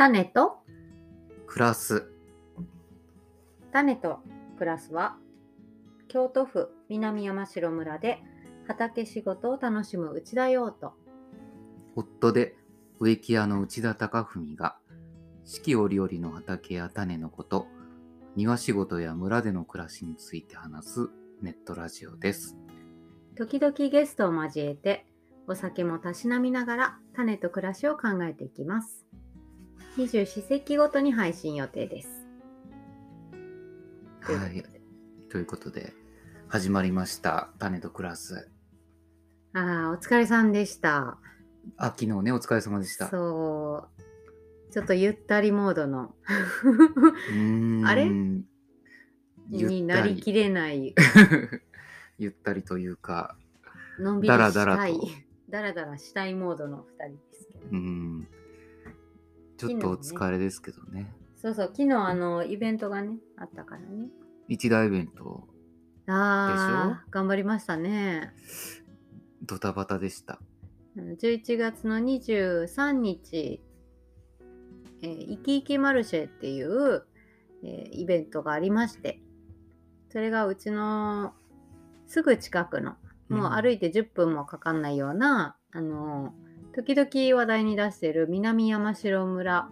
種と？クラス。種とクラスは？京都府南山城村で畑仕事を楽しむ内田洋と。夫で植木屋の内田貴文が四季折々の畑や種のこと庭仕事や村での暮らしについて話すネットラジオです。時々ゲストを交えてお酒もたしなみながら種と暮らしを考えていきます二十四節気ごとに配信予定です。というはい。こということで始まりました。種とクラス。ああお疲れさんでした。あ昨日ねお疲れ様でした。そう。ちょっとゆったりモードの。あれ？になりきれない。ゆったりというかのんびりしたい。だらだらと。だらだらしたいモードの2人ですけど、うんちょっとお疲れですけどね。そうそう昨日あのイベントがねあったからね。一大イベント。ああ頑張りましたね。ドタバタでした。あの11月の23日、えー、イキイキマルシェっていう、えーイベントがありましてそれがうちのすぐ近くのもう歩いて10分もかかんないような、あの時々話題に出している南山城村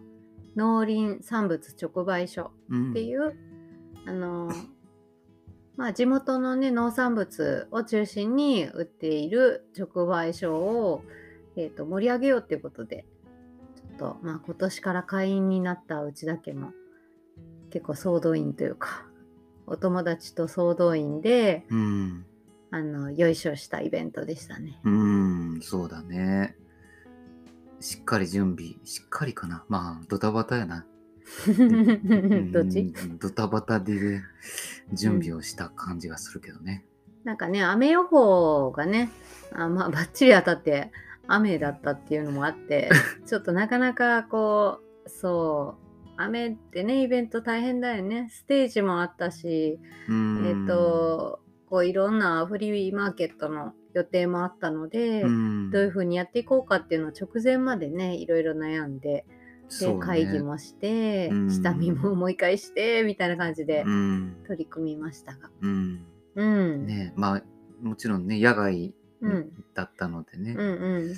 農林産物直売所うんっていう、あのまあ地元のね農産物を中心に売っている直売所を、えー、と盛り上げようっていうことでちょっとまあ今年から会員になったうちだけも結構総動員というかお友達と総動員でうんあのよいしょしたイベントでしたね。うーん、そうだね。しっかり準備、しっかりかな。まあ、ドタバタやな。どっち？うんドタバタで準備をした感じがするけどね。なんかね雨予報がねあまあバッチリ当たって雨だったっていうのもあって ちょっとなかなかこうそう雨ってねイベント大変だよねステージもあったし、えっ、とこういろんなフリーマーケットの予定もあったので、うんどういう風にやっていこうかっていうのを直前までねいろいろ悩んでで、ね会議もして、うん下見ももう一回してみたいな感じでうん。取り組みましたが。うん。うん。ねまあ、もちろんね、野外うんだったのでね、うんうん。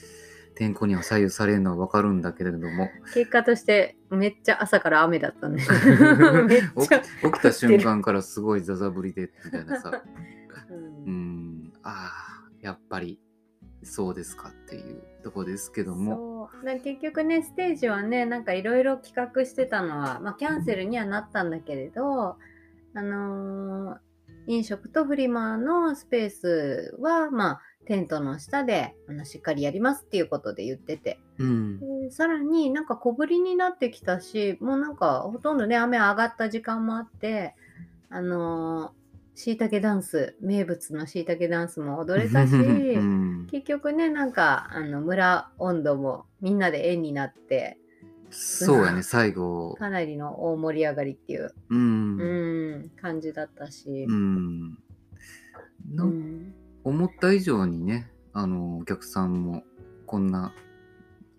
天候には左右されるのはわかるんだけれども、結果としてめっちゃ朝から雨だったね。起きた瞬間からすごいザザ降りで、みたいなさ。う うんん、ああ、やっぱりそうですかっていうとこですけども。結局ねステージはねなんかいろいろ企画してたのは、まあ、キャンセルにはなったんだけれど、あのー飲食とフリマのスペースは、まあ、テントの下であのしっかりやりますっていうことで言ってて。うん、でさらになんか小降りになってきたしもうなんかほとんどね雨上がった時間もあってあのしいたけダンス名物のしいたけダンスも踊れたし うん、結局ねなんかあの村温度もみんなで円になってそうやね、最後。かなりの大盛り上がりっていう、うん。ううん。ん、感じだったし、のうん思った以上にね、あの、お客さんもこんな、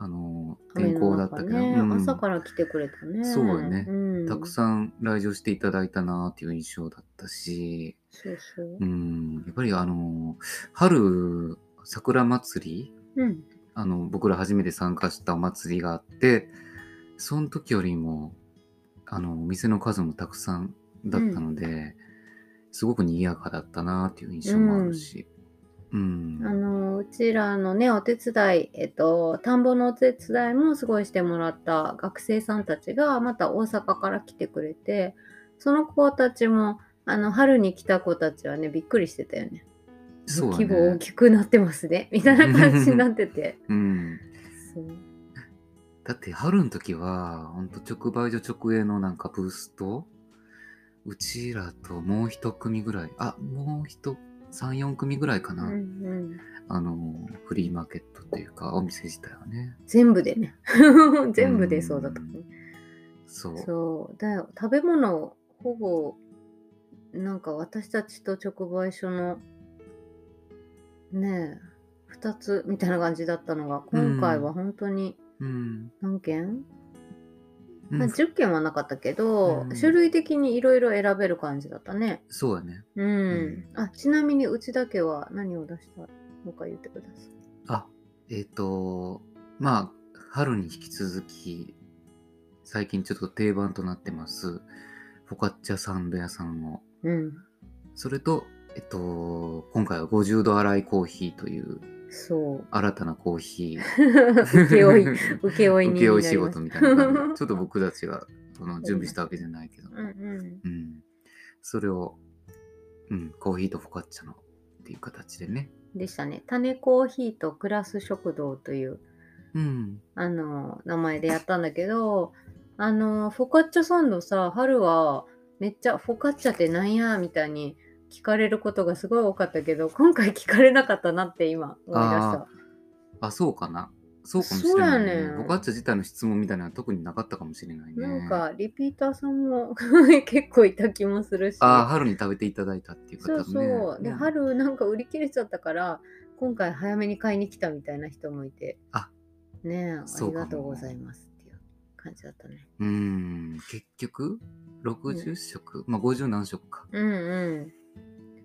あの、天候だったけど、ねうん。朝から来てくれたね。そうやね。うん、たくさん来場していただいたなっていう印象だったし、そうそう。うん、やっぱりあの、春桜祭り？うん。あの僕ら初めて参加したお祭りがあってその時よりもあのお店の数もたくさんだったので、すごく賑やかだったなっていう印象もあるし、うん。あのうちらのねお手伝いえっと田んぼのお手伝いもすごいしてもらった学生さんたちがまた大阪から来てくれてその子たちもあの春に来た子たちはねびっくりしてたよね。そうだ規模大ね、きくなってますね。みたいな感じになってて。うん、そう。だって春の時はほんと直売所直営のなんかブースとうちらともう一組ぐらい。あもう一34組ぐらいかな、うんうん、あのフリーマーケットっていうかお店自体はね。全部でね。全部でそうだったねそう。そう。だよ食べ物ほぼなんか私たちと直売所のねえ2つみたいな感じだったのが今回は本当にうん。何件？うんまあ、10件はなかったけど、うん種類的にいろいろ選べる感じだったね。そうやね。うん。あ、ちなみにうちだけは何を出したのか言ってください。あ、えっ、と、まあ、春に引き続き、最近ちょっと定番となってます、フォカッチャサンド屋さんを。うん。それと、えっと、今回は50度洗いコーヒーというそう。新たなコーヒー。請負い、請負いに請負い仕なります事みたいな感じで。ちょっと僕たちがその準備したわけじゃないけど。うんうん。うん。それを、うん、コーヒーとフォカッチャのっていう形でね。でしたね。種コーヒーとクラス食堂といううん。あの名前でやったんだけど、あのフォカッチャサンドさ、春はめっちゃフォカッチャってなんやみたいに聞かれることがすごい多かったけど、今回聞かれなかったなって今思い出した。あ、そうかな。そうかもしれない、ねんフォカッチャ自体の質問みたいなのは特になかったかもしれないね。なんかリピーターさんも 結構いた気もするし。ああ、春に食べていただいたっていう方そうね。そう。で、ん春なんか売り切れちゃったから、今回早めに買いに来たみたいな人もいて。あねえ、ありがとうございますっていう感じだったね。うーん、結局、60食、まあ50何食か。うんうん。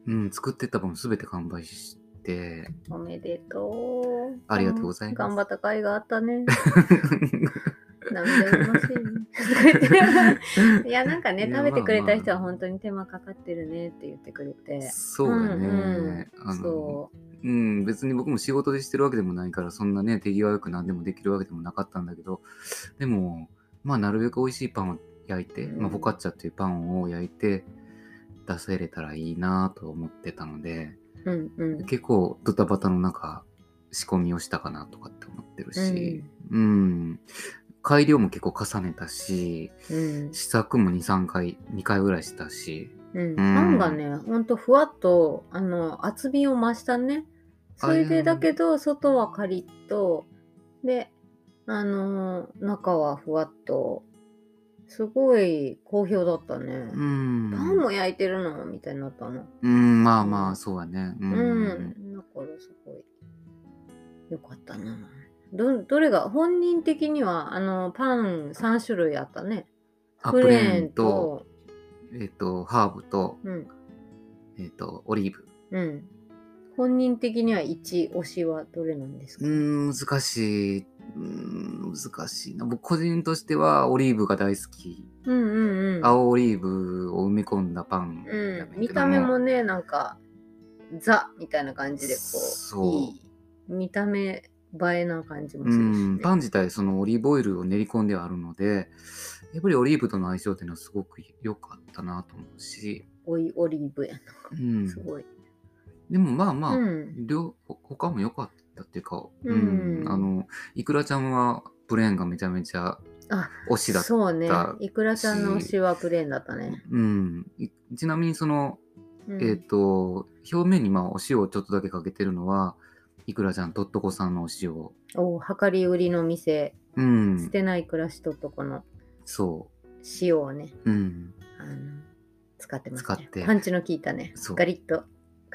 うん、作ってた分すべて完売して、おめでとう。ありがとうございます頑張った甲斐があったね。涙ぐましいね。いや、なんかね、食べてくれた人は本当に手間かかってるねって言ってくれて。そうだね。そうん、別に僕も仕事でしてるわけでもないから、そんなね、手際よく何でもできるわけでもなかったんだけど、でも、まあ、なるべく美味しいパンを焼いて、うんまあ、フォカッチャっていうパンを焼いて出せれたらいいなと思ってたので、う。うんうん。結構ドタバタの中、仕込みをしたかなとかって思ってるし、うん、改良も結構重ねたし、うん。試作も2、3回、2回ぐらいしたし、うん。パンがね、ほんとふわっと、あの、厚みを増したね。それでだけど、外はカリッと、で、あのー中はふわっと、すごい好評だったね。うん。パンも焼いてるのみたいになったの。うん、まあまあ、そうやね。う。うんん。だからすごい、よかったな。ど、どれが、本人的には、あの、パン3種類あったね。あプレーンと、と、えっ、と、ハーブと、うん。えっ、と、オリーブ。うん。本人的には1推しはどれなんですか、うーん、難しい。うーん、難しいな。僕個人としてはオリーブが大好き。うんうんうん。青オリーブを埋め込んだパンうん、見た目もね、なんか、ザみたいな感じで、こう、そういい、見た目映えな感じもすうるし、ん、ね。パン自体そのオリーブオイルを練り込んではあるので、やっぱりオリーブとの相性っていうのはすごく良かったなと思うし、おい、オリーブやうんな。す、ごい。でもまあまあ、うん。他も良かったっていうか、うんあの、いくらちゃんはプレーンがめちゃめちゃあ、推しだった。そうね。いくらちゃんの推しはプレーンだったね。うん、いちなみにその、うん、えっ、と、表面にまあお塩をちょっとだけかけてるのは、いくらちゃんとっとこさんのお塩。お量り売りの店、うん捨、てない暮らしとっとこのそ塩をね、う。うん。あの使ってます、ね。使ってパンチの効いたね。ガリッと、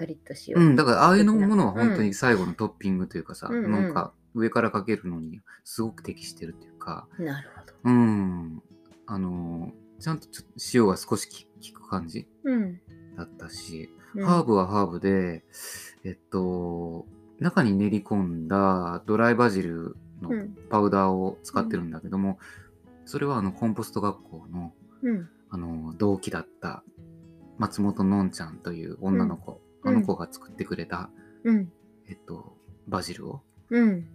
ガリッと塩。うん、だからああいうのものは本当に最後のトッピングというかさ、うんうんなんか上からかけるのにすごく適してるというか、なるほど。うん。あの、ちゃんとちょっと塩が少し効く感じうん。だったし、うんハーブはハーブで、えっと、中に練り込んだドライバジルのうん。パウダーを使ってるんだけども、それはあのコンポスト学校のうん。あの同期だった松本のんちゃんという女の子、うんあの子が作ってくれた、うん。えっと、バジルをうん。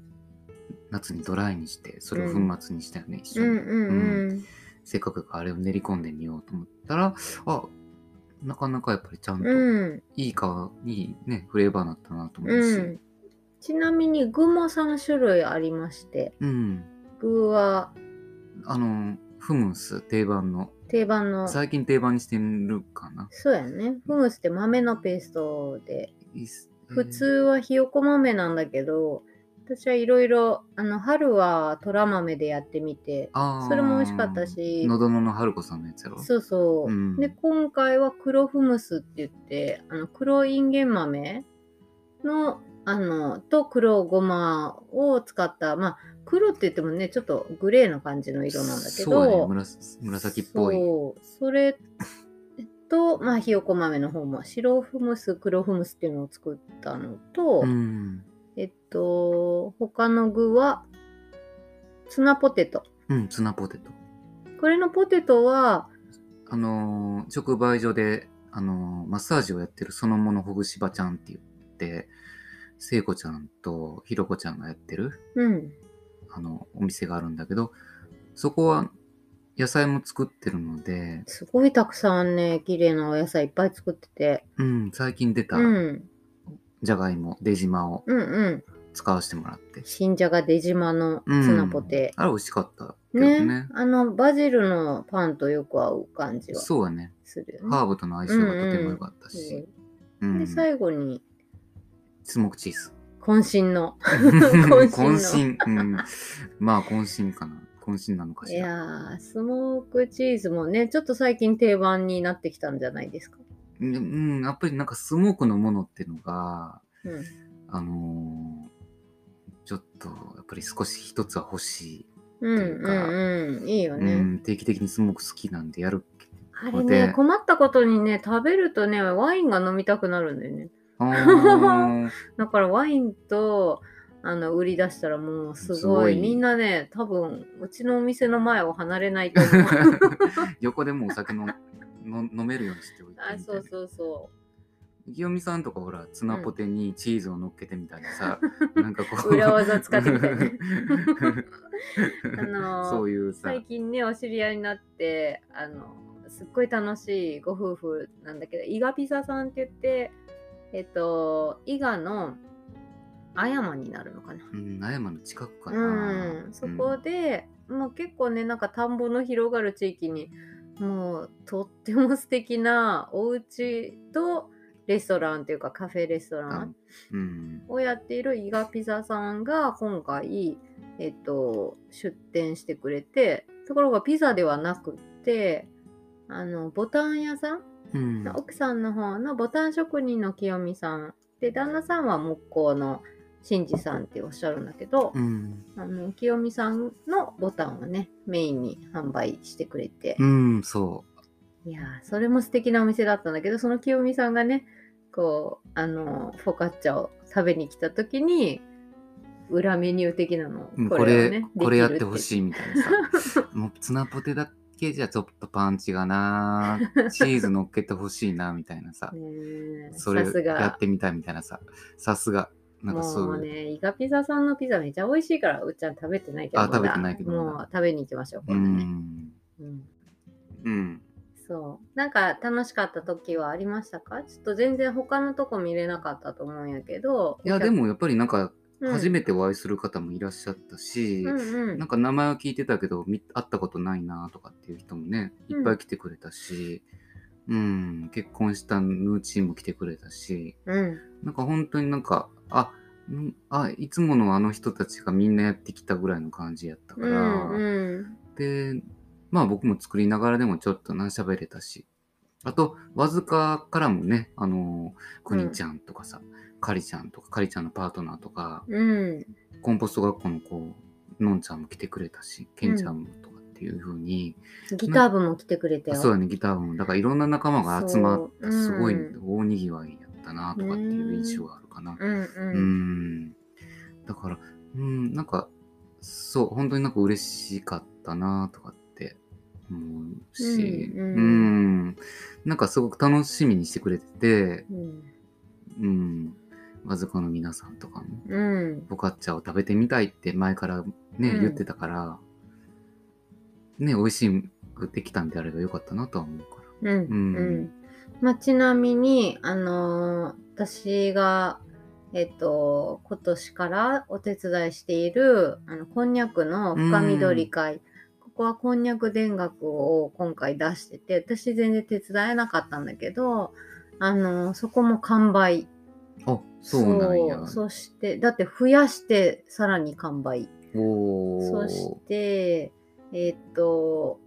夏にドライにしてそれを粉末にしたよね、一緒に、うん。せっかくあれを練り込んでみようと思ったらあなかなかやっぱりちゃんとうん。いいか、いいねフレーバーだったなと思うし、うん。ちなみに具も3種類ありまして、うん、具は？あのフムス定番の定番の、最近定番にしてるかな。そうやね。フムスって豆のペーストで、いいっす普通はひよこ豆なんだけど、私はいろいろ、あの、春は虎豆でやってみて、それも美味しかったし。のどのの春子さんのやつやろ？そうそう。うん。で、今回は黒フムスって言って、あの黒インゲン豆の、あの、と黒ごまを使った、まあ、黒って言ってもねちょっとグレーな感じの色なんだけど。そうだね紫紫っぽい。そう。それと、まあ、ひよこ豆の方も白フムス黒フムスっていうのを作ったのと、うん。えっと他の具はツナポテト。うんツナポテト。これのポテトはあのー直売所で、あのーマッサージをやってるそのものほぐしばちゃんって言って聖子ちゃんとひろこちゃんがやってるうんあのお店があるんだけどそこは野菜も作ってるのですごいたくさんね綺麗なお野菜いっぱい作ってて、うん最近出たうん、じゃがいもデジマをうんうん。使わせてもらって。新じゃが出島のツナポテ、あれ美味しかったけどね。ね。あのバジルのパンとよく合う感じはそうだね。するよね。ハーブとの相性がとても良かったし、うん。で最後に。スモークチーズ 渾身の。渾身うん、まあ渾身かな。渾身なのかいしら。やースモークチーズもねちょっと最近定番になってきたんじゃないですか、うんうん、やっぱりなんかスモークのものっていうのが、うん、あのーちょっとやっぱり少し一つは欲しうんいうかうんうんいいよい、ね、うん、定期的にスモーク好きなんでやる。あれねで困ったことにね食べるとねワインが飲みたくなるんだよね だからワインとあの売り出したらもうすごい。みんなね多分うちのお店の前を離れないと思う。横でもうお酒のの飲めるようにしておいてあそうそうそ清美さんとかほらツナポテにチーズを乗っけてみたりさ、なんかこう。裏技使ってみたいね あのーそういうさ。最近ねお知り合いになってあのすっごい楽しいご夫婦なんだけど伊賀ピザさんって言ってえっと伊賀の葉山になるのかなうん、葉山の近くかな。うん、そこで、もう結構ねなんか田んぼの広がる地域にもうとっても素敵なお家とレストランっていうかカフェレストランうん、をやっている伊賀ピザさんが今回、えっと、出店してくれてところがピザではなくってあのボタン屋さん、うん、奥さんの方のボタン職人の清美さん。で旦那さんは木工の新次さんっておっしゃるんだけど、うん、あの清美さんのボタンをねメインに販売してくれて、うん、そいやーそれも素敵なお店だったんだけどその清美さんがねこうあのフォカッチャを食べに来た時に裏メニュー的なの。これ、これをねこれやってほいしいみたいなさ。もうツナポテだけじゃちょっとパンチがな、チーズ乗っけてほしいな、みたいなさ。それさすがやってみたいみたいなさ。さすが。なんかそういう。もうねイカピザさんのピザめちゃ美味しいからうっちゃん食べてないけどあ食べてないけどまだもう食べに行きましょうう今度ね、ん。うんうん。そう。なんか楽しかった時はありましたか？ちょっと全然他のとこ見れなかったと思うんやけど。いや、でもやっぱりなんか、うん、初めてお会いする方もいらっしゃったし、うんうんなんか名前は聞いてたけど、み会ったことないなとかっていう人もね、いっぱい来てくれたし、うん、結婚したヌーチーも来てくれたし、うん。なんか本当になんか、あ、んあ、いつものあの人たちがみんなやってきたぐらいの感じやったかうら、んうん。で、まあ僕も作りながらでもちょっとな喋れたし、あと、わずかからもね、あの、くにちゃんとかさ、かりちゃんとか、かりちゃんのパートナーとか、うん。コンポスト学校の子、のんちゃんも来てくれたし、けんちゃんもとかっていう風に、ギター部も来てくれたよ。そうだね、ギターも、だからいろんな仲間が集まって、そうすごいうん大にぎわいやったなとかっていう印象があるかな。うんううん。ん。だから、うん、なんか、そう、本当になんか嬉しかったなとかって思うし、うんう、うんなんかすごく楽しみにしてくれてて、うん。うん、わずかの皆さんとかも、うん。ボカッチャを食べてみたいって前からね、うん言ってたから、ね、美味しくできたんであればよかったなとは思うから。うん。うんうん。まあ、ちなみに、あのー私が、えっと、今年からお手伝いしている、あの、こんにゃくの深緑会。ここはこんにゃく田楽を今回出してて、私全然手伝えなかったんだけど、あのーそこも完売。あ、そうなんや。そして、だって増やしてさらに完売。そして、えーっと、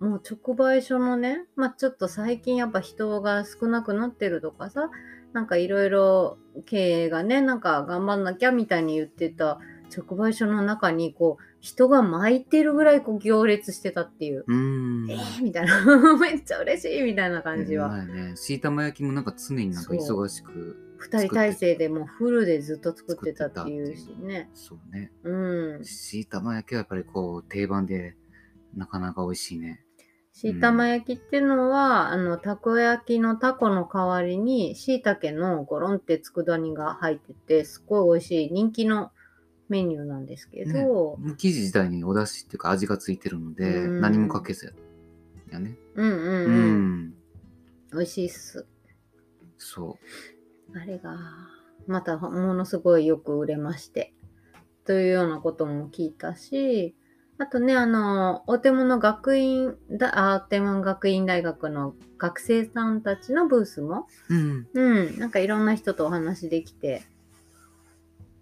もう直売所のね、まあちょっと最近やっぱ人が少なくなってるとかさ、なんかいろいろ経営がね、なんか頑張んなきゃみたいに言ってた直売所の中にこう人が巻いてるぐらいこう行列してたっていう、う。えー、みたいな めっちゃ嬉しいみたいな感じは、はいね。椎玉焼きもなんか常になんか忙しく。2人体制でもうフルでずっと作ってたっていうしねそうね。うん椎玉焼きはやっぱりこう定番でなかなか美味しいね。椎玉焼きっていうのは、あのたこ焼きのタコの代わりに椎茸のゴロンって佃煮が入っててすっごい美味しい人気のメニューなんですけど、ねもう生地自体にお出汁っていうか味がついてるので、うん何もかけずややね。ううんうんうん、ん。美味しいっすそあれがまたものすごいよく売れましてというようなことも聞いたしあとねあの大手門学院だあ大手門学院大学の学生さんたちのブースもう。うん。うん、なんかいろんな人とお話できて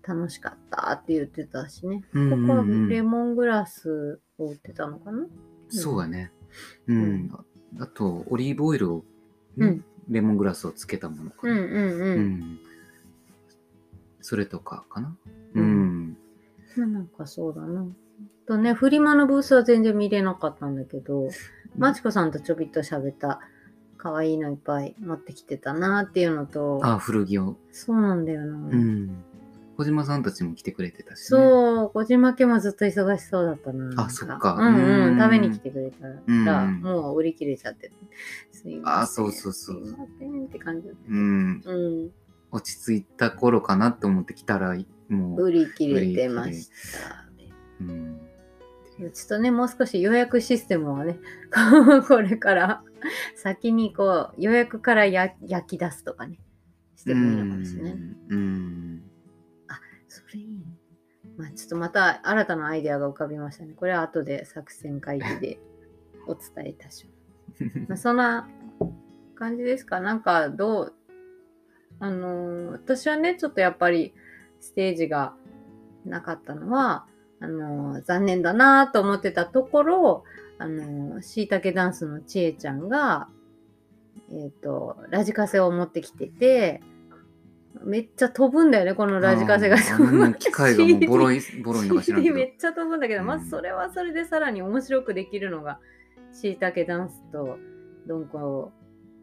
楽しかったって言ってたしね。うんうんうんここはレモングラスを売ってたのかな？そうやね。うん。あと、オリーブオイルを、うんレモングラスをつけたものかな。うんうんうん。うんそれとかかな。ううんなんかそうだな。とね、フリマのブースは全然見れなかったんだけど、マチコさんとちょびっと喋った可愛いのいっぱい持ってきてたなっていうのと、あ、古着を。そうなんだよな。うん。小島さんたちも来てくれてたし、ね。そう、小島家もずっと忙しそうだったな。あそっかうんうん、うん食べに来てくれたら、うんもう売り切れちゃってて。すいません。あそうそうそうすいませんって感じ。うん。うん。落ち着いた頃かなって思ってきたら、もう、売り切れてました。うん。ちょっとね、もう少し予約システムをね、これから先にこう予約からや焼き出すとかね、してもいいのかもしれない。うん。それいいね。まあちょっとまた新たなアイデアが浮かびましたね。これは後で作戦会議でお伝えいたします。まあそんな感じですかなんかどうあのー私はね、ちょっとやっぱりステージがなかったのは、あのー残念だなと思ってたところ、あのー、しいたけダンスのちえちゃんが、えっ、と、ラジカセを持ってきてて、めっちゃ飛ぶんだよね、このラジカセが。機械がもうボロい、ボロいのか知らんけ CD めど。っちゃ飛ぶんだけど、うんまずそれはそれでさらに面白くできるのがしいたけダンスとドンコ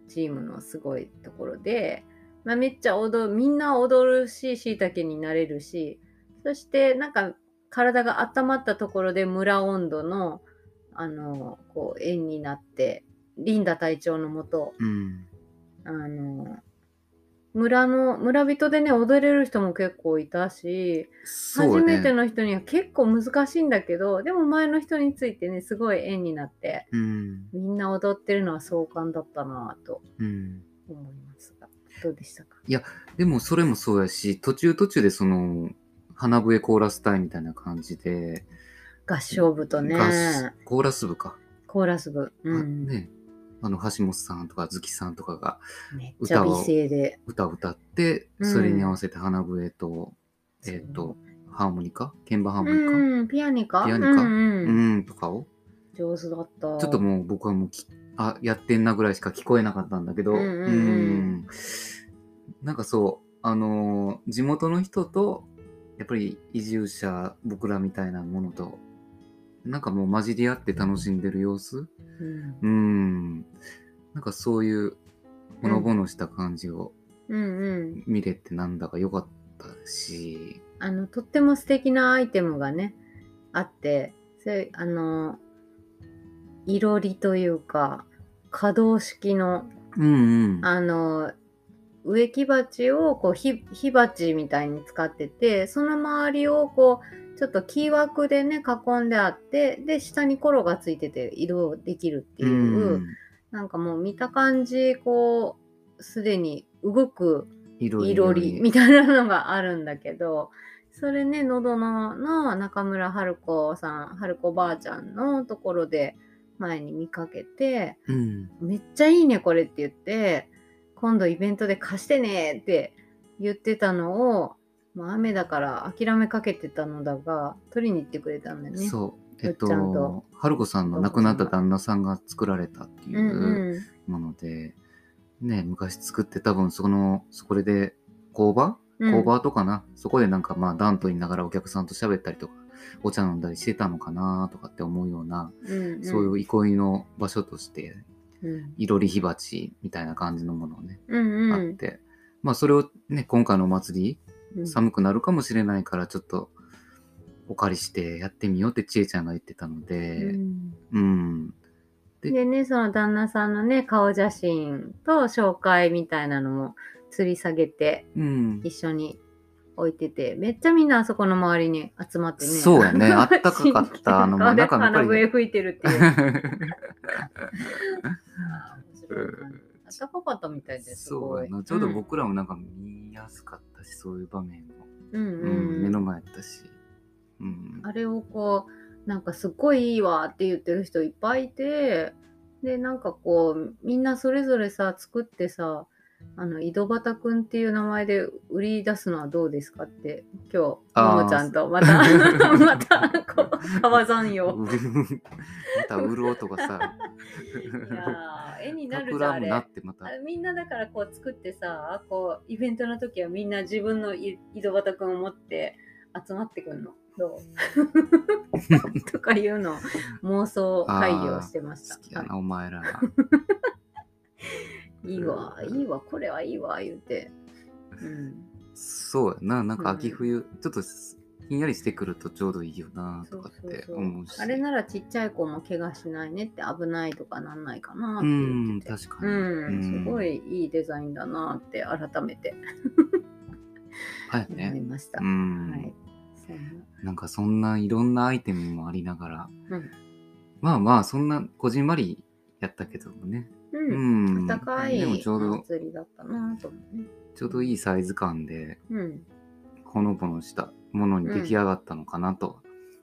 チームのすごいところで、まあ、めっちゃ踊るみんな踊るししいたけになれるしそしてなんか体が温まったところで村温度のあのこう円になってリンダ隊長のもとうん。あの村の村人でね踊れる人も結構いたしそうね。初めての人には結構難しいんだけどでも前の人についてねすごい縁になってうん。みんな踊ってるのは壮観だったなぁとうん。思いますがどうでしたか？でもそれもそうやし、途中途中でその、花笛コーラス隊みたいな感じで、合唱部とね合コーラス部か。コーラス部、うあんね。あの、橋本さんとか、月さんとかがめっちゃ美声で。歌を歌って、うん。それに合わせて花笛と、えっ、と、ハーモニカ？鍵盤ハーモニカ、うんピアニカ？ピアニカ？うんううん。ん、とかを。上手だった。ちょっともう僕はもうきあやってんなぐらいしか聞こえなかったんだけど、うんうんうんん。なんかそうあのー地元の人とやっぱり移住者僕らみたいなものとなんかもう混じり合って楽しんでる様子？うん。うん。なんかそういうほのぼのした感じをうん。うん見れてなんだか良かったし、あのとっても素敵なアイテムがねあってそれあのいろりというか可動式のうんうん。あの植木鉢をこう火火鉢みたいに使っててその周りをこうちょっと木枠でね囲んであってで下にコロがついてて移動できるっていう、うん。なんかもう見た感じこうすでに動くいろりみたいなのがあるんだけどそれねのどのの中村春子さん春子ばあちゃんのところで前に見かけてうん。めっちゃいいねこれって言って今度イベントで貸してねって言ってたのを、まあ、雨だから諦めかけてたのだが取りに行ってくれたんだよね。そう。えっとと。春子さんの亡くなった旦那さんが作られたっていう、うんうん。もので、ね、昔作って多分その、そこで工場？うん。工場とかな、そこでなんかまあ暖と言いながらお客さんと喋ったりとかお茶飲んだりしてたのかなとかって思うような、うんそういう憩いの場所としてうん。いろり火鉢みたいな感じのものをね、うんうん。あって。まあそれをね今回のお祭りうん寒くなるかもしれないからちょっとお借りしてやってみようってちえちゃんが言ってたのうで、ん。うん、ででね、その旦那さんのね、顔写真と紹介みたいなのも吊り下げてうん、一緒に置いてて、めっちゃみんなあそこの周りに集まってね。そうやね。あったかかったあのまあなんかやっぱり鼻笛吹いてるっていう。あー面白いなあったかかったみたいです。すそうごいやなちょうど僕らもなんか見やすかったし、そういう場面も、うんううんん目の前やったし、うん、あれをこうなんかすっごいいいわって言ってる人いっぱいいてでなんかこうみんなそれぞれさ作ってさあの井戸端くんっていう名前で売り出すのはどうですかって今日ももちゃんとまた またこう川山よまた売る音がさ。いやー絵になるじゃんあれ。桜もなってまたあれみんなだからこう作ってさこうイベントの時はみんな自分のい井戸端くんを持って集まってくんの？どう？とかいうのを妄想会議をしてました。好きやなお前らいいわいいわこれはいいわ言うて、うん、そうやななんかうん。秋冬、ちょっとひんやりしてくるとちょうどいいよなとかって思うし。あれならちっちゃい子も怪我しないねって危ないとかなんないかなってうん言ってて。確かに、うん、すごいいいいデザインだなって改めて。はい思いねました、うん、はい。なんかそんないろんなアイテムもありながら、うん。まあまあそんなこじんまりやったけどもねう、うんん暖かいでもちょうどお祭りだったなと思うね。ちょうどいいサイズ感でうん。ほのぼのしたものに出来上がったのかなと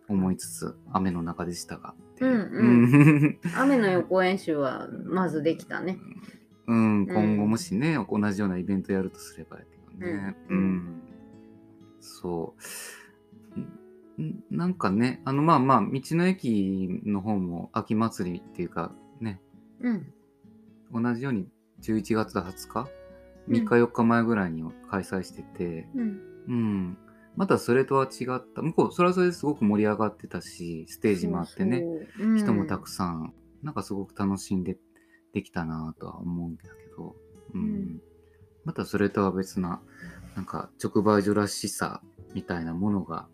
思いつつ、雨の中でしたがっていううん 雨の予行演習はまずできたね。うん、今後もしね、同じようなイベントやるとすればやけどね。ううんん。そう。んなんかね、あのまあまあ、道の駅の方も秋祭りっていうかね、うん。同じように11月20日、うん3日4日前ぐらいに開催してて、うん。うん。またそれとは違った、向こう、それはそれですごく盛り上がってたし、ステージもあってね、そうそう。人もたくささん、なんかすごく楽しんでできたなとは思うんだけど、うんうんまたそれとは別ななんか直売所らしさみたいなものが。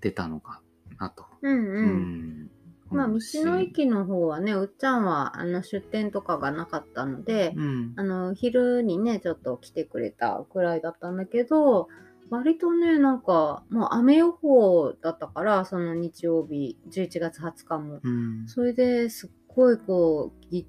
出たのかなと。うんうん。うんまあ、道の駅の方はね、うっちゃんはあの出店とかがなかったので、うん。あの昼にね、ちょっと来てくれたくらいだったんだけど、割とね、なんか、もう雨予報だったから、その日曜日、11月20日も。うん。それですっごいこうぎ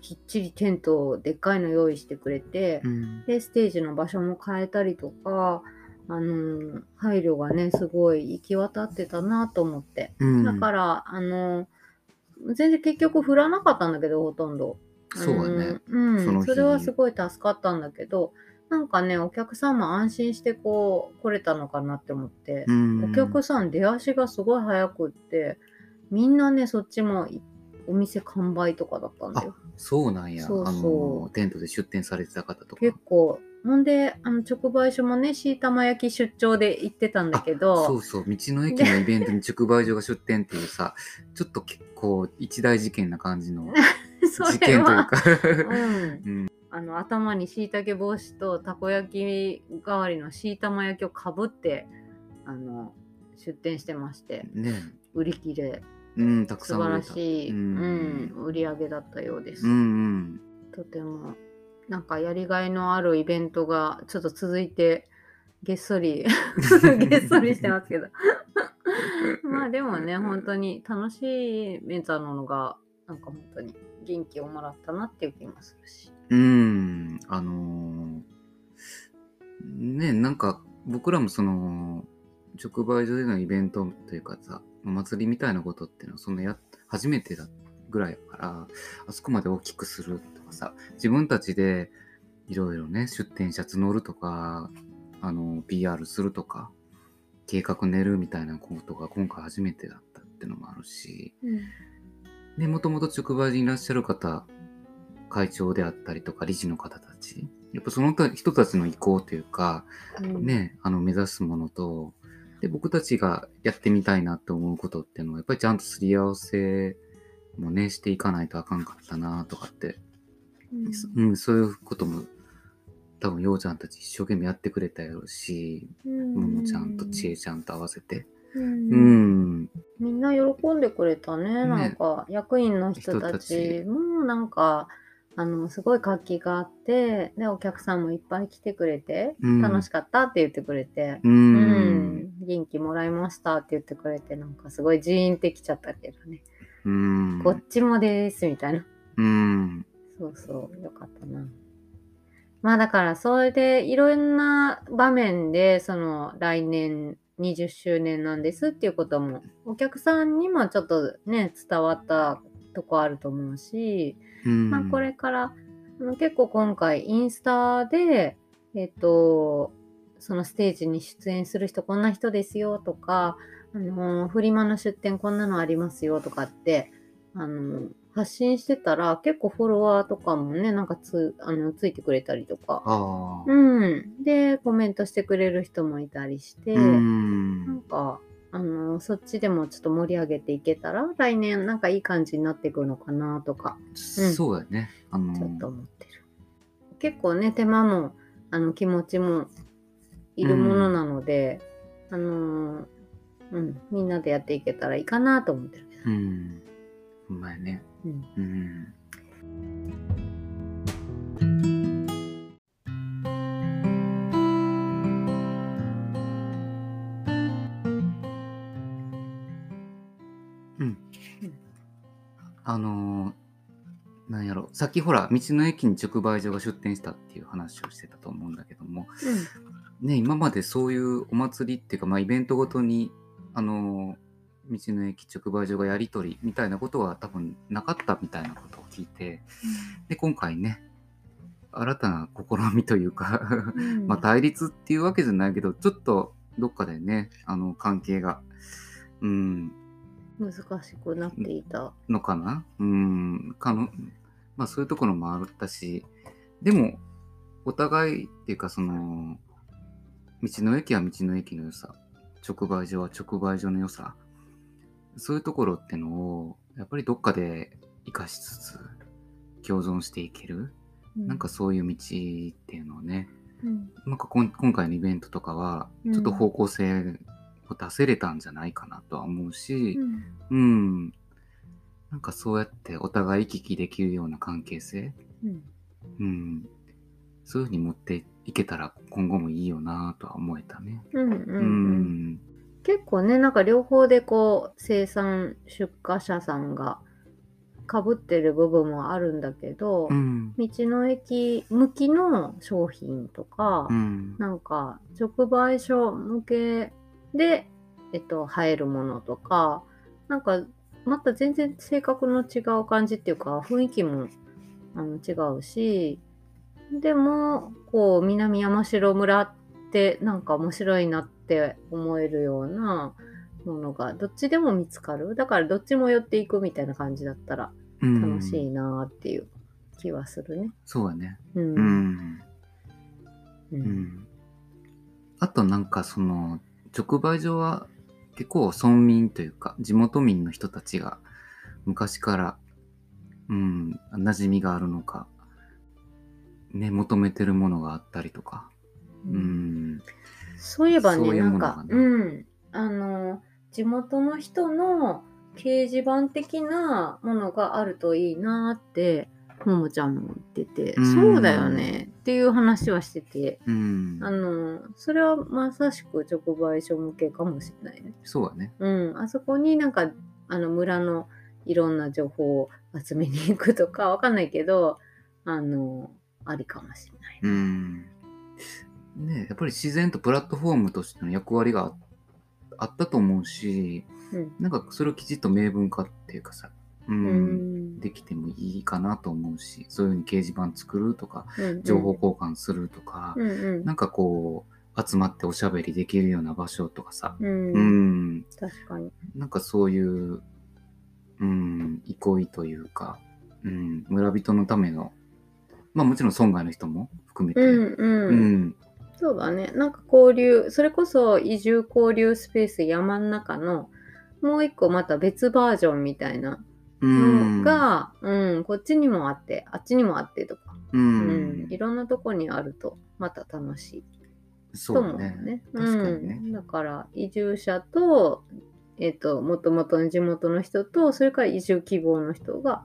きっちりテントをでっかいの用意してくれて、うん。でステージの場所も変えたりとか、あのー配慮がねすごい行き渡ってたなと思って、うん。だからあのー全然結局降らなかったんだけどほとんど。そうだね。うん、うん。それはすごい助かったんだけどなんかねお客さんも安心してこう来れたのかなって思って、うん。お客さん出足がすごい早くってみんなねそっちもいお店完売とかだったんだよ。そうなんや。そうそう。あのテントで出店されてた方とか。結構ほんであの直売所もね椎玉焼き出張で行ってたんだけそどうそう。道の駅のイベントに直売所が出店っていうさ ちょっと結構一大事件な感じの そ事件というか。うん。うん。あの頭にしいたけ帽子とたこ焼き代わりのしいたま焼きをかぶってあの出店してまして。ね。売り切れ。うんたくさ素晴ん売れた。らしい、ううんん。売り上げだったようです、うんうん。とてもなんかやりがいのあるイベントがちょっと続いてげっそり げっそりしてますけど。まあでもね本当に楽しいメンターなのがなんか本当に元気をもらったなっていう気もするし。うん、あのーね、なんか僕らもその直売所でのイベントというかさ、お祭りみたいなことっていうのはそんなや初めてだぐらいだから、あそこまで大きくするとかさ、自分たちでいろいろね、出店者募るとか、あの、PR するとか、計画練るみたいなことが今回初めてだったってのもあるし、で、もともと直売所にいらっしゃる方、会長であったりとか、理事の方たちやっぱそのた人たちの意向というか、うん。ね、あの目指すものと、で、僕たちがやってみたいなって思うことっていうのは、やっぱりちゃんとすり合わせもね、していかないとあかんかったなとかって、うん、そういうことも、多分、ようちゃんたち一生懸命やってくれたやろうし、うん。ももちゃんとちえちゃんと合わせて。うん。うん、みんな喜んでくれたね。なんか、役員の人たち。ち。もなんか、あの、すごい活気があって、で、お客さんもいっぱい来てくれて、うん。楽しかったって言ってくれて、う、うん。ん、元気もらいましたって言ってくれて、なんかすごいジーンってきちゃったけどね。うん、こっちもです、みたいな。うん、そうそう、よかったな。まあだから、それでいろんな場面で、その来年20周年なんですっていうことも、お客さんにもちょっとね、伝わったとこあると思うし、うん、まあこれから、結構今回インスタで、えっと、そのステージに出演する人こんな人ですよとか、あの、フリマの出店こんなのありますよとかって、あの、発信してたら結構フォロワーとかもね、なんかつ、あの、ついてくれたりとか、うん。で、コメントしてくれる人もいたりして、うんなんか、あの、そっちでもちょっと盛り上げていけたら、来年なんかいい感じになっていくのかなとか、そうだね。あのちょっと思ってる。結構ね、手間も、あの、気持ちもいるものなので、あのーうん、みんなでやっていけたらいいかなと思ってる。うん。うまいね。うん。うん。うん。あのーなんやろ、さっきほら、道の駅に直売所が出店したっていう話をしてたと思うんだけども、ね、今までそういうお祭りっていうか、まあ、イベントごとに、あのー道の駅直売所がやり取りみたいなことは多分なかったみたいなことを聞いて、で、今回ね、新たな試みというか、うん。まあ対立っていうわけじゃないけど、ちょっとどっかでね、あの関係が、うん、難しくなっていた。のかな？うん、かの、まあそういうところもあったし、でも、お互いっていうかその、道の駅は道の駅の良さ、直売所は直売所の良さ、そういうところってのを、やっぱりどっかで活かしつつ、共存していける、なんかそういう道っていうのをね、うん、なんか今回のイベントとかは、ちょっと方向性を出せれたんじゃないかなとは思うし、うんうん。なんかそうやってお互い行き来できるような関係性、うんうん。そういうふうに持っていけたら今後もいいよなとは思えたね。うんうんううんん。結構ねなんか両方でこう生産出荷者さんがかぶってる部分もあるんだけど、うん。道の駅向きの商品とか、うん。なんか直売所向けで、えっと、入るものとかなんかまた全然性格の違う感じっていうか雰囲気もあの違うしでもこう南山城村ってなんか面白いなって思えるようなものがどっちでも見つかるだからどっちも寄っていくみたいな感じだったらうん楽しいなっていう気はするね。そうだね。うんうん。ううんん。あとなんかその、直売所は結構村民というか、地元民の人たちが昔から、うん、馴染みがあるのか、ね、求めてるものがあったりとか、うん、そういえばね、そういうなんか、うん、あの、地元の人の掲示板的なものがあるといいなって、ももちゃんも言ってて、うんそうだよねっていう話はしてて、うん、あの、それはまさしく直売所向けかもしれないね。そうだね。うん、あそこになんか、あの、村のいろんな情報を集めに行くとかわかんないけど、あの、ありかもしれない。うん。ね、やっぱり自然とプラットフォームとしての役割がああったと思うし、うん。なんかそれをきちっと明文化っていうかさ、う、うん。んできてもいいかなと思うし、そういうふうに掲示板作るとか、うん情報交換するとか、うんうん。なんかこう、集まっておしゃべりできるような場所とかさ、うん。うん、確かに。なんかそういう、うん、憩いというか、うん、村人のためのまあもちろん村外の人も含めて。うん。うん。うん。そうだね。なんか交流、それこそ移住交流スペース山の中のもう一個また別バージョンみたいなうんのが、うん、こっちにもあって、あっちにもあってとか、ううんん。いろんなとこにあるとまた楽しいと思うそうだね。ね。確かにねうん、だから移住者と、えっ、と、もともとの地元の人と、それから移住希望の人が、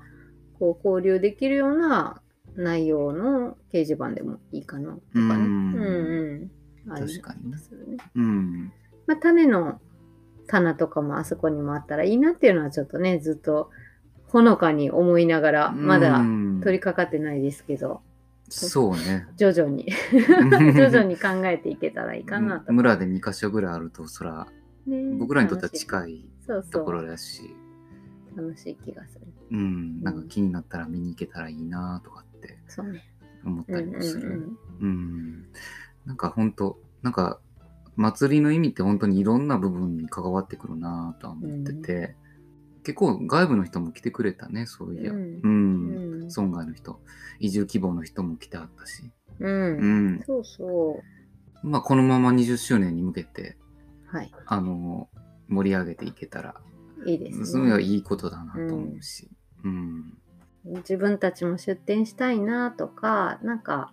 こう交流できるような内容の掲示板でもいいかなとかね。うんうんうん。あり確かにねますよね。うん。まあ、種の棚とかもあそこにもあったらいいなっていうのはちょっとね、ずっとほのかに思いながら、まだうん取り掛かってないですけど、そうね。徐々に、徐々に考えていけたらいいかなと。村で2箇所ぐらいあると、そら、ね僕らにとっては近いところう。だし、楽しい気がする。うん、なんか気になったら見に行けたらいいなとかってそうね。思ったりもする。うんうん。なんか本当なんか、祭りの意味って本当にいろんな部分に関わってくるなとは思ってて、結構外部の人も来てくれたね、そういや。ううんん。うん村外の人、移住希望の人も来てあったし。うん。ううんん。そうそまあ、このまま20周年に向けて、う。はい。あの、盛り上げていけたら、いいですね。それはいいことだなと思うし。うん。自分たちも出店したいなとか、なんか、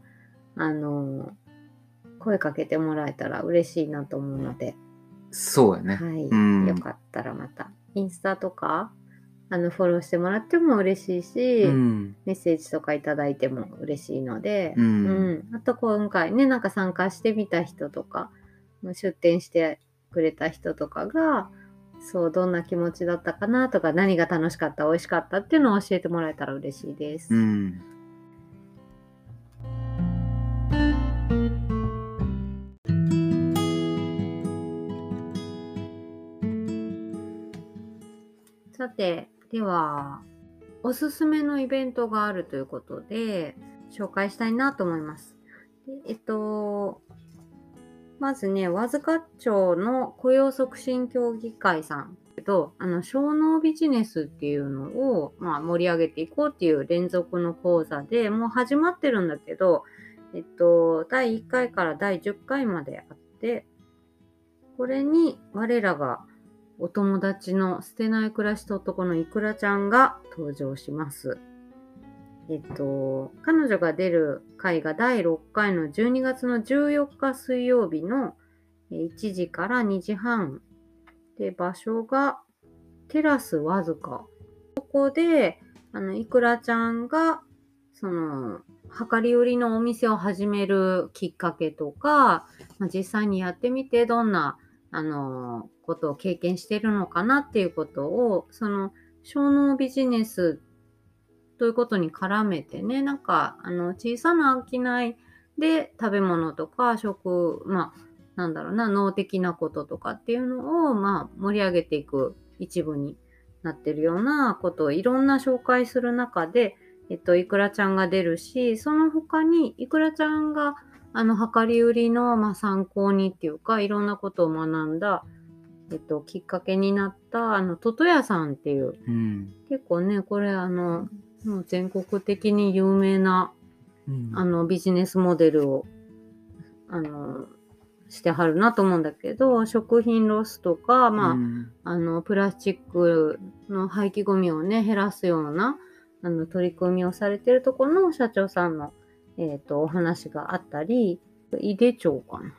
あの、声かけてもらえたら嬉しいなと思うので、そうやね。はい。うんよかったらまた、インスタとか、あの、フォローしてもらっても嬉しいし、うん。メッセージとかいただいても嬉しいので、うんうんあと今回ね、なんか参加してみた人とか、出店してくれた人とかが、そう、どんな気持ちだったかなとか、何が楽しかった、美味しかったっていうのを教えてもらえたら嬉しいです。うん。さて、では、おすすめのイベントがあるということで、紹介したいなと思います。でえっと、まずね、和塚町の雇用促進協議会さんと、あの、小脳ビジネスっていうのを、まあ、盛り上げていこうっていう連続の講座で、もう始まってるんだけど、えっと、第1回から第10回まであって、これに我らがお友達の捨てない暮らしと男のいくらちゃんが登場します。えっと、彼女が出る回が第6回の12月の14日水曜日の1時から2時半。で、場所がテラスわずか。ここで、あの、いくらちゃんが、その、量り売りのお店を始めるきっかけとか、まあ、実際にやってみてどんなあの、ことを経験してるのかなっていうことを、その、小脳ビジネスということに絡めてね、なんか、あの、小さな商いで食べ物とか食、まあ、なんだろうな、脳的なこととかっていうのを、まあ、盛り上げていく一部になってるようなことをいろんな紹介する中で、えっと、いくらちゃんが出るし、その他に、いくらちゃんが、あの、量り売りの、まあ、参考にっていうか、いろんなことを学んだ、えっと、きっかけになった、あの、トトヤさんっていう、うん。結構ね、これ、あの、もう全国的に有名な、うん。あの、ビジネスモデルを、あの、してはるなと思うんだけど、食品ロスとか、まあ、うん。あの、プラスチックの廃棄ゴミをね、減らすような、あの、取り組みをされてるところの社長さんの、えっ、と、お話があったり、井出町かな。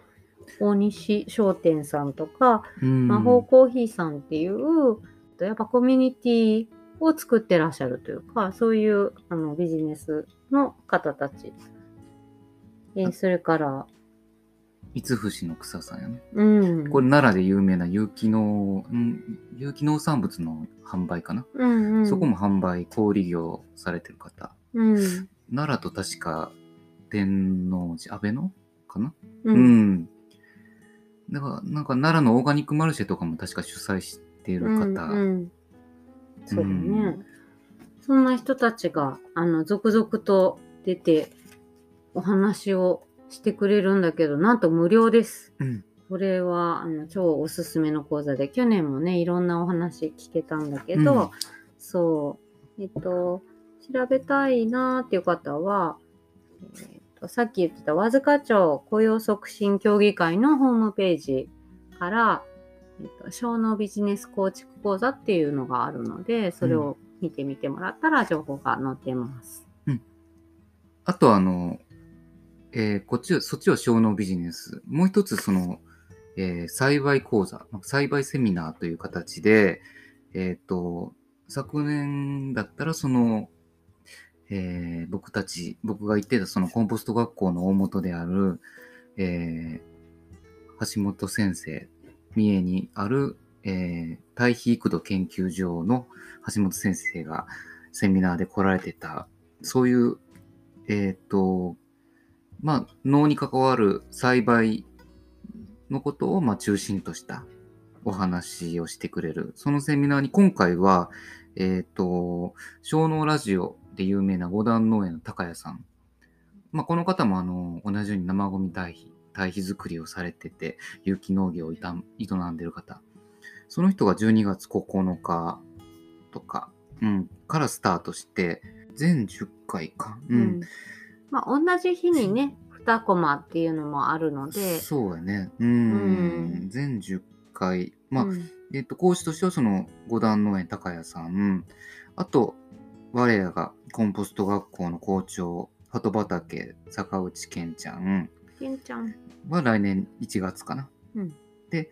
大西商店さんとか、うん。魔法コーヒーさんっていう、やっぱコミュニティを作ってらっしゃるというか、そういうあのビジネスの方たち。えーそれから、五伏の草さんやね。うん。これ奈良で有名な有機農、ん？有機農産物の販売かな？うんうん、そこも販売、小売業されてる方。うん。奈良と確か天王寺、安倍のかな？う。うんん。だから、なんか奈良のオーガニックマルシェとかも確か主催している方。そうだね、うん。そんな人たちが、あの、続々と出て、お話をしてくれるんだけど、なんと無料です。うん。これは、あの、超おすすめの講座で、去年もね、いろんなお話聞けたんだけど、うん。そう、えっと、調べたいなーっていう方は、えーとさっき言ってた和塚町雇用促進協議会のホームページから、えーと小脳ビジネス構築講座っていうのがあるので、それを見てみてもらったら情報が載ってます。あとあの、えーこっち、そっちは小脳ビジネス。もう一つその、えー栽培講座、栽培セミナーという形で、えっ、と、昨年だったらその、えー僕たち、僕が行ってたそのコンポスト学校の大元である、えー橋本先生、三重にある、えー対比育土研究所の橋本先生がセミナーで来られてた、そういうえっ、と、まあ、農に関わる栽培のことを、まあ、中心としたお話をしてくれる。そのセミナーに今回は、えっ、と、小農ラジオで有名な五段農園の高谷さん。まあ、この方も、あの、同じように生ゴミ堆肥、堆肥作りをされてて、有機農業を営営んでる方。その人が12月9日とか、うん、からスタートして、全10回か。うんまあ、同じ日にね、2コマっていうのもあるので、そうやね。うん。うん全10回。まあ、うんえっ、と、講師としてはその五段農園高谷さん、あと、我らがコンポスト学校の校長、鳩畑坂内健ちゃんけんちゃん。は来年1月かな。うんで、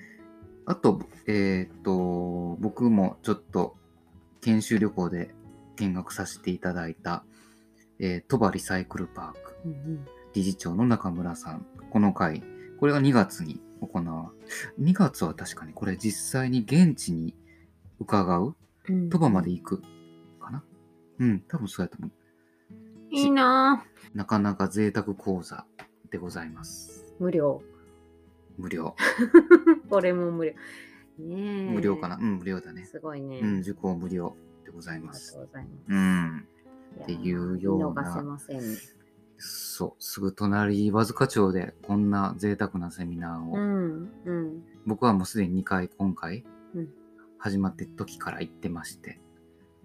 あと、えっ、と、僕もちょっと研修旅行で見学させていただいた、えー、鳥羽リサイクルパーク。うん理事長の中村さん。この会、これが2月に行わ2月は確かにこれ実際に現地に伺ううん鳥羽まで行くかなうん、多分そうやと思う。いいなぁなかなか贅沢講座でございます。無料。無料。これも無料。ねえ無料かな？うん、無料だね。すごいね。うん、受講無料でございありがます。とうございます。うん。やっていうような見逃せませんね。そう、すぐ隣、和塚町でこんな贅沢なセミナーを、うん、うん。僕はもうすでに2回今回、うん始まって時から行ってまして。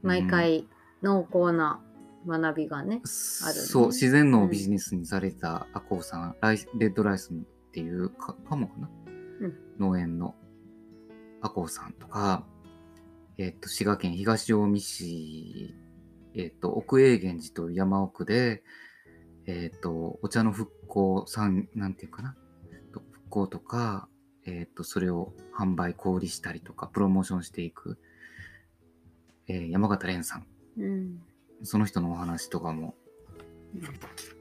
毎回濃厚な学びがね。あるねそう、自然農をビジネスにされたアコウさん、ライスレッドライスっていうか、かもかな、うん農園のアコウさんとか、えっ、と、滋賀県東近江市、えっ、と、奥永源寺という山奥で、えっ、と、お茶の復興さん、なんていうかな、と復興とか、えっ、と、それを販売、小売りしたりとか、プロモーションしていく、えー山形蓮さん。うん。その人のお話とかも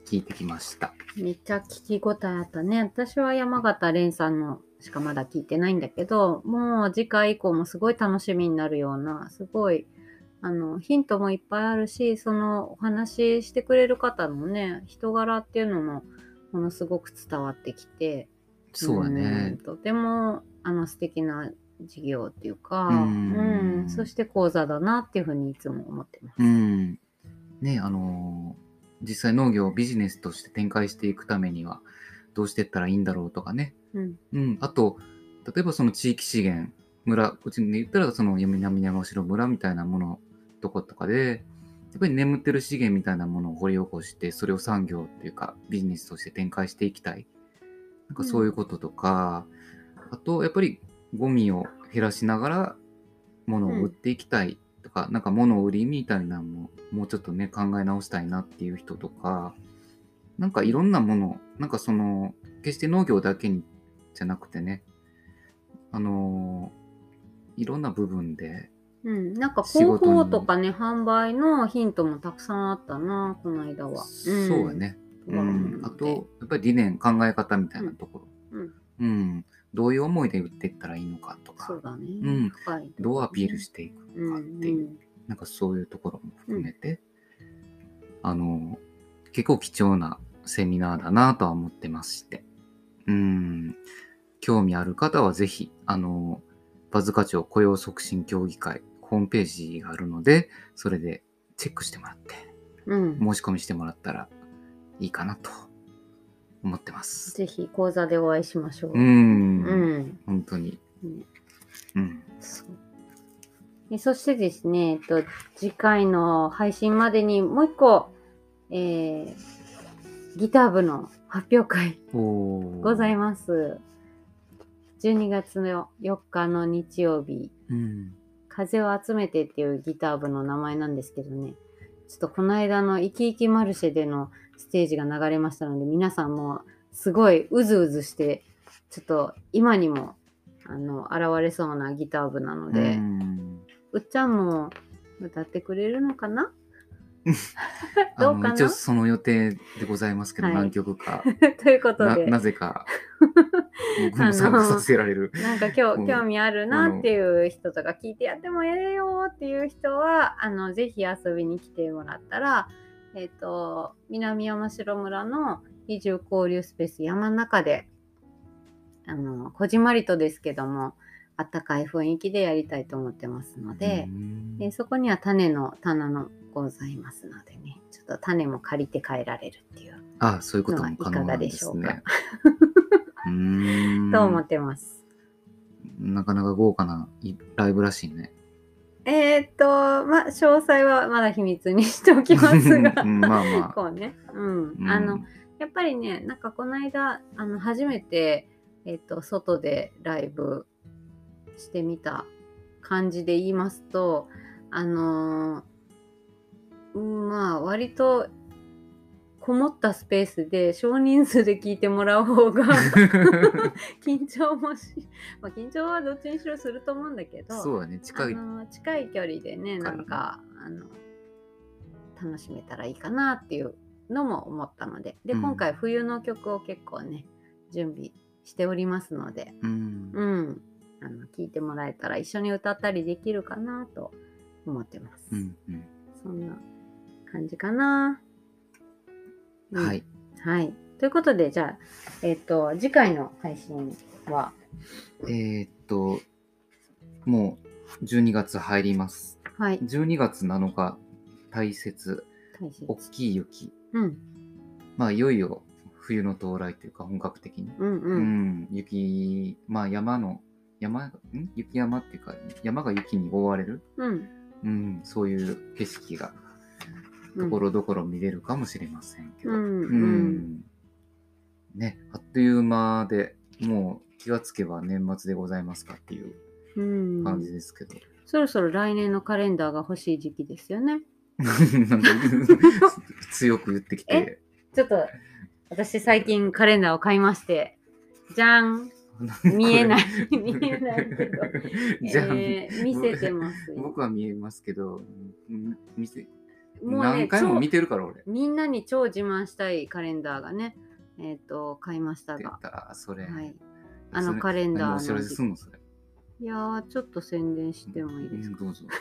聞いてきました。めっちゃ聞き応えあったね。私は山形蓮さんのしかまだ聞いてないんだけど、もう次回以降もすごい楽しみになるような、すごい、あの、ヒントもいっぱいあるし、そのお話ししてくれる方のね、人柄っていうのも、ものすごく伝わってきて、そうだねん。とても、あの、素敵な事業っていうか、うんうんそして講座だなっていうふうにいつも思ってます。うん。ねあのー実際農業をビジネスとして展開していくためにはどうしていったらいいんだろうとかね。うん。うん。あと、例えばその地域資源、村、こっちで言ったらその南山城村みたいなものとことかで、やっぱり眠ってる資源みたいなものを掘り起こして、それを産業っていうかビジネスとして展開していきたい。なんかそういうこととか、あと、やっぱりゴミを減らしながら物を売っていきたいとか、なんか物を売りみたいなのももうちょっとね考え直したいなっていう人とか、なんかいろんなもの、なんかその、決して農業だけにじゃなくてね、あのーいろんな部分で、うん、なんか仕広報とかね、販売のヒントもたくさんあったな、この間は。そうやね。ううんん。あと、やっぱり理念、考え方みたいなところ。うんうん。どういう思いで売っていったらいいのかとかね。うん深いどうアピールしていくうんのかっていう、なんかそういうところも含めて、あの、結構貴重なセミナーだなとは思ってまして。うん。興味ある方はぜひ、あの、バズ課長雇用促進協議会ホームページがあるので、それでチェックしてもらって、うん。申し込みしてもらったらいいかなと思ってます。ぜひ講座でお会いしましょう。う。うんん。本当に。うんうん。そそしてですね、えっと、次回の配信までにもう一個、えーギター部の発表会おございまます。12月の4日の日曜日、す。うん。風を集めてっていうギター部の名前なんですけどね、ちょっとこの間のイキイキマルシェでのステージが流れましたので、皆さんもすごいうずうずして、ちょっと今にもあの現れそうなギター部なので、うっちゃんも歌ってくれるのかな？あ どうかな？の一応その予定でございますけど、はい何曲か。ということで。ななぜか僕 も参加させられる。なんか今うん日興味あるなっていう人とか聞いてやってもええよっていう人はあのぜひ遊びに来てもらったら、えっと南山城村の移住交流スペース山の中であのこじんまりとですけどもあったかい雰囲気でやりたいと思ってますのでう、んでそこには種の棚のございますのでねちょっと種も借りて帰られるっていうあそういうことも可能なんでのはいかがでしょうかすね。うーん と思ってます。なかなか豪華ないライブらしいね。えーっと、まあ、詳細はまだ秘密にしておきますが、うんまあまあ。こうね、うん、うんあの、やっぱりね、なんかこの間、あの、初めて、えーっと、外でライブしてみた感じで言いますと、あのーうんまあ、割と、こもったスペースで少人数で聞いてもらう方が 緊張もし、まあ、緊張はどっちにしろすると思うんだけどそうだね、近い。あの近い距離でね。なんかあの楽しめたらいいかなっていうのも思ったのでで、うん。今回冬の曲を結構ね準備しておりますので、うん。うん、あの聞いてもらえたら一緒に歌ったりできるかなと思ってます、うんうん。そんな感じかな、うん。はい。はいということでじゃあえっ、と次回の配信は？えーっと、もう12月入ります。はい。12月7日、大雪、大切大きい雪。うん。まあ、いよいよ冬の到来というか、本格的に。うんううん。ん、雪、まあ山の、山、ん？雪山っていうか、山が雪に覆われる、うん。うん、そういう景色がうんところどころ見れるかもしれませんけど。うんううん。んね、あっという間でもう気がつけば年末でございますかっていううん。感じですけど。そろそろ来年のカレンダーが欲しい時期ですよね。なんか 強く言ってきて。ちょっと私最近カレンダーを買いまして、じゃん。見えない。見えないけど。じゃあ、えー見せてますよ。僕は見えますけど、うん見せもうね何回も超見てるから俺。みんなに超自慢したいカレンダーがね、えっ、と、買いましたが。たら、それ。はい。あのカレンダーの何お知らせすんのそれ。いやー、ちょっと宣伝してもいいですか、うんどうぞ。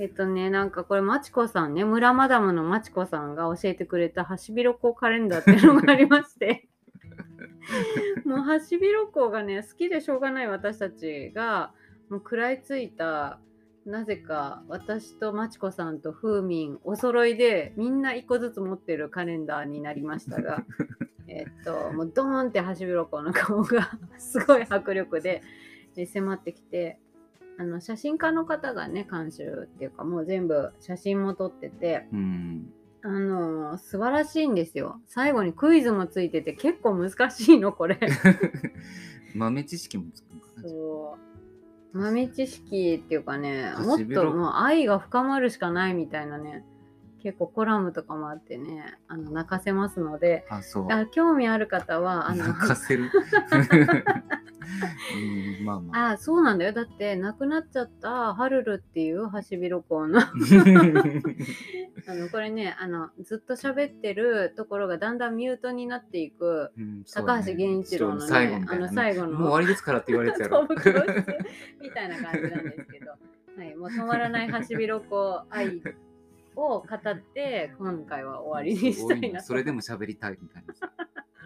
えっとね、なんかこれ、まちこさんね、村マダムのまちこさんが教えてくれたハシビロコウカレンダーっていうのがありまして、もうハシビロコウがね、好きでしょうがない私たちが、もう食らいついた、なぜか私とまちこさんとふーみんお揃いでみんな一個ずつ持ってるカレンダーになりましたが、えっと、もうドーンってハシビロコウの顔がすごい迫力でで迫ってきて、あの写真家の方がね監修っていうかもう全部写真も撮っててうん。あのー素晴らしいんですよ最後にクイズもついてて結構難しいのこれ 豆知識もつくのかな。そう豆知識っていうかねもっともう愛が深まるしかないみたいなね結構コラムとかもあってねあの泣かせますのであ、そう。あ興味ある方はあの泣かせる。うん、まあまあ。あそうなんだよ。だって亡くなっちゃったハルルっていうハシビロコウの。あのこれねあのずっと喋ってるところがだんだんミュートになっていくうんね高橋源一郎のね最後あの最後の。もう終わりですからって言われてた みたいな感じなんですけど、はい、もう止まらないハシビロコウ愛を語って今回は終わりにしたいなとそれでも喋りたいみたいなさ。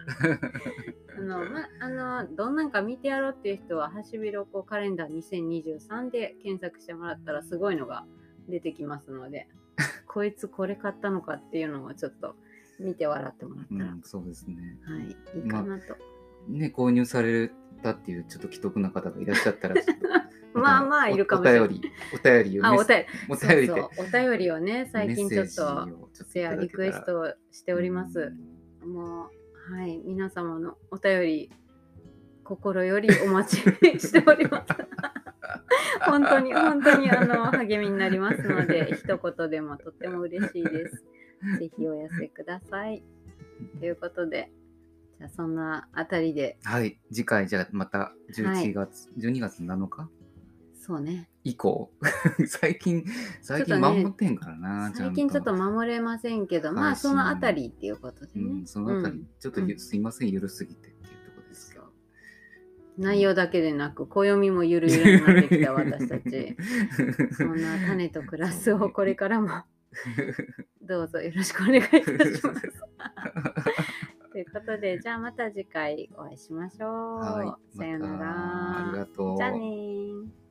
あの、ま、あのどんなんか見てやろうっていう人はハシビロコウカレンダー2023で検索してもらったらすごいのが出てきますので こいつこれ買ったのかっていうのをちょっと見て笑ってもらったら、うん、そうですね。はいいいかなと、ね、購入されたっていうちょっと既得な方がいらっしゃったら、まあまあいるかもしれないおお便り、お便りをあ、お便り。お便りでそうそうお便りをね、最近ちょっとをちょっとシェアリクエストをしております。もう、はい、皆様のお便り、心よりお待ちしております。本当に、本当にあの励みになりますので、一言でもとっても嬉しいです。ぜひお寄せください。ということで、じゃあそんなあたりで、はい、次回じゃあまた11月、12月7日？そうね、以降、最近、最近守ってんからな、ちゃん最近ちょっと守れませんけど、まあそのあたりっていうことでね。うん、そのあたり、うんちょっとすいません、ゆるすぎてっていうところですけど。内容だけでなく暦もゆるゆるになってきた私たち そんな種と暮らすをこれからも どうぞよろしくお願いいたします。ということでじゃあまた次回お会いしましょう。はい、さようなまたありらが。とう。じゃあねー。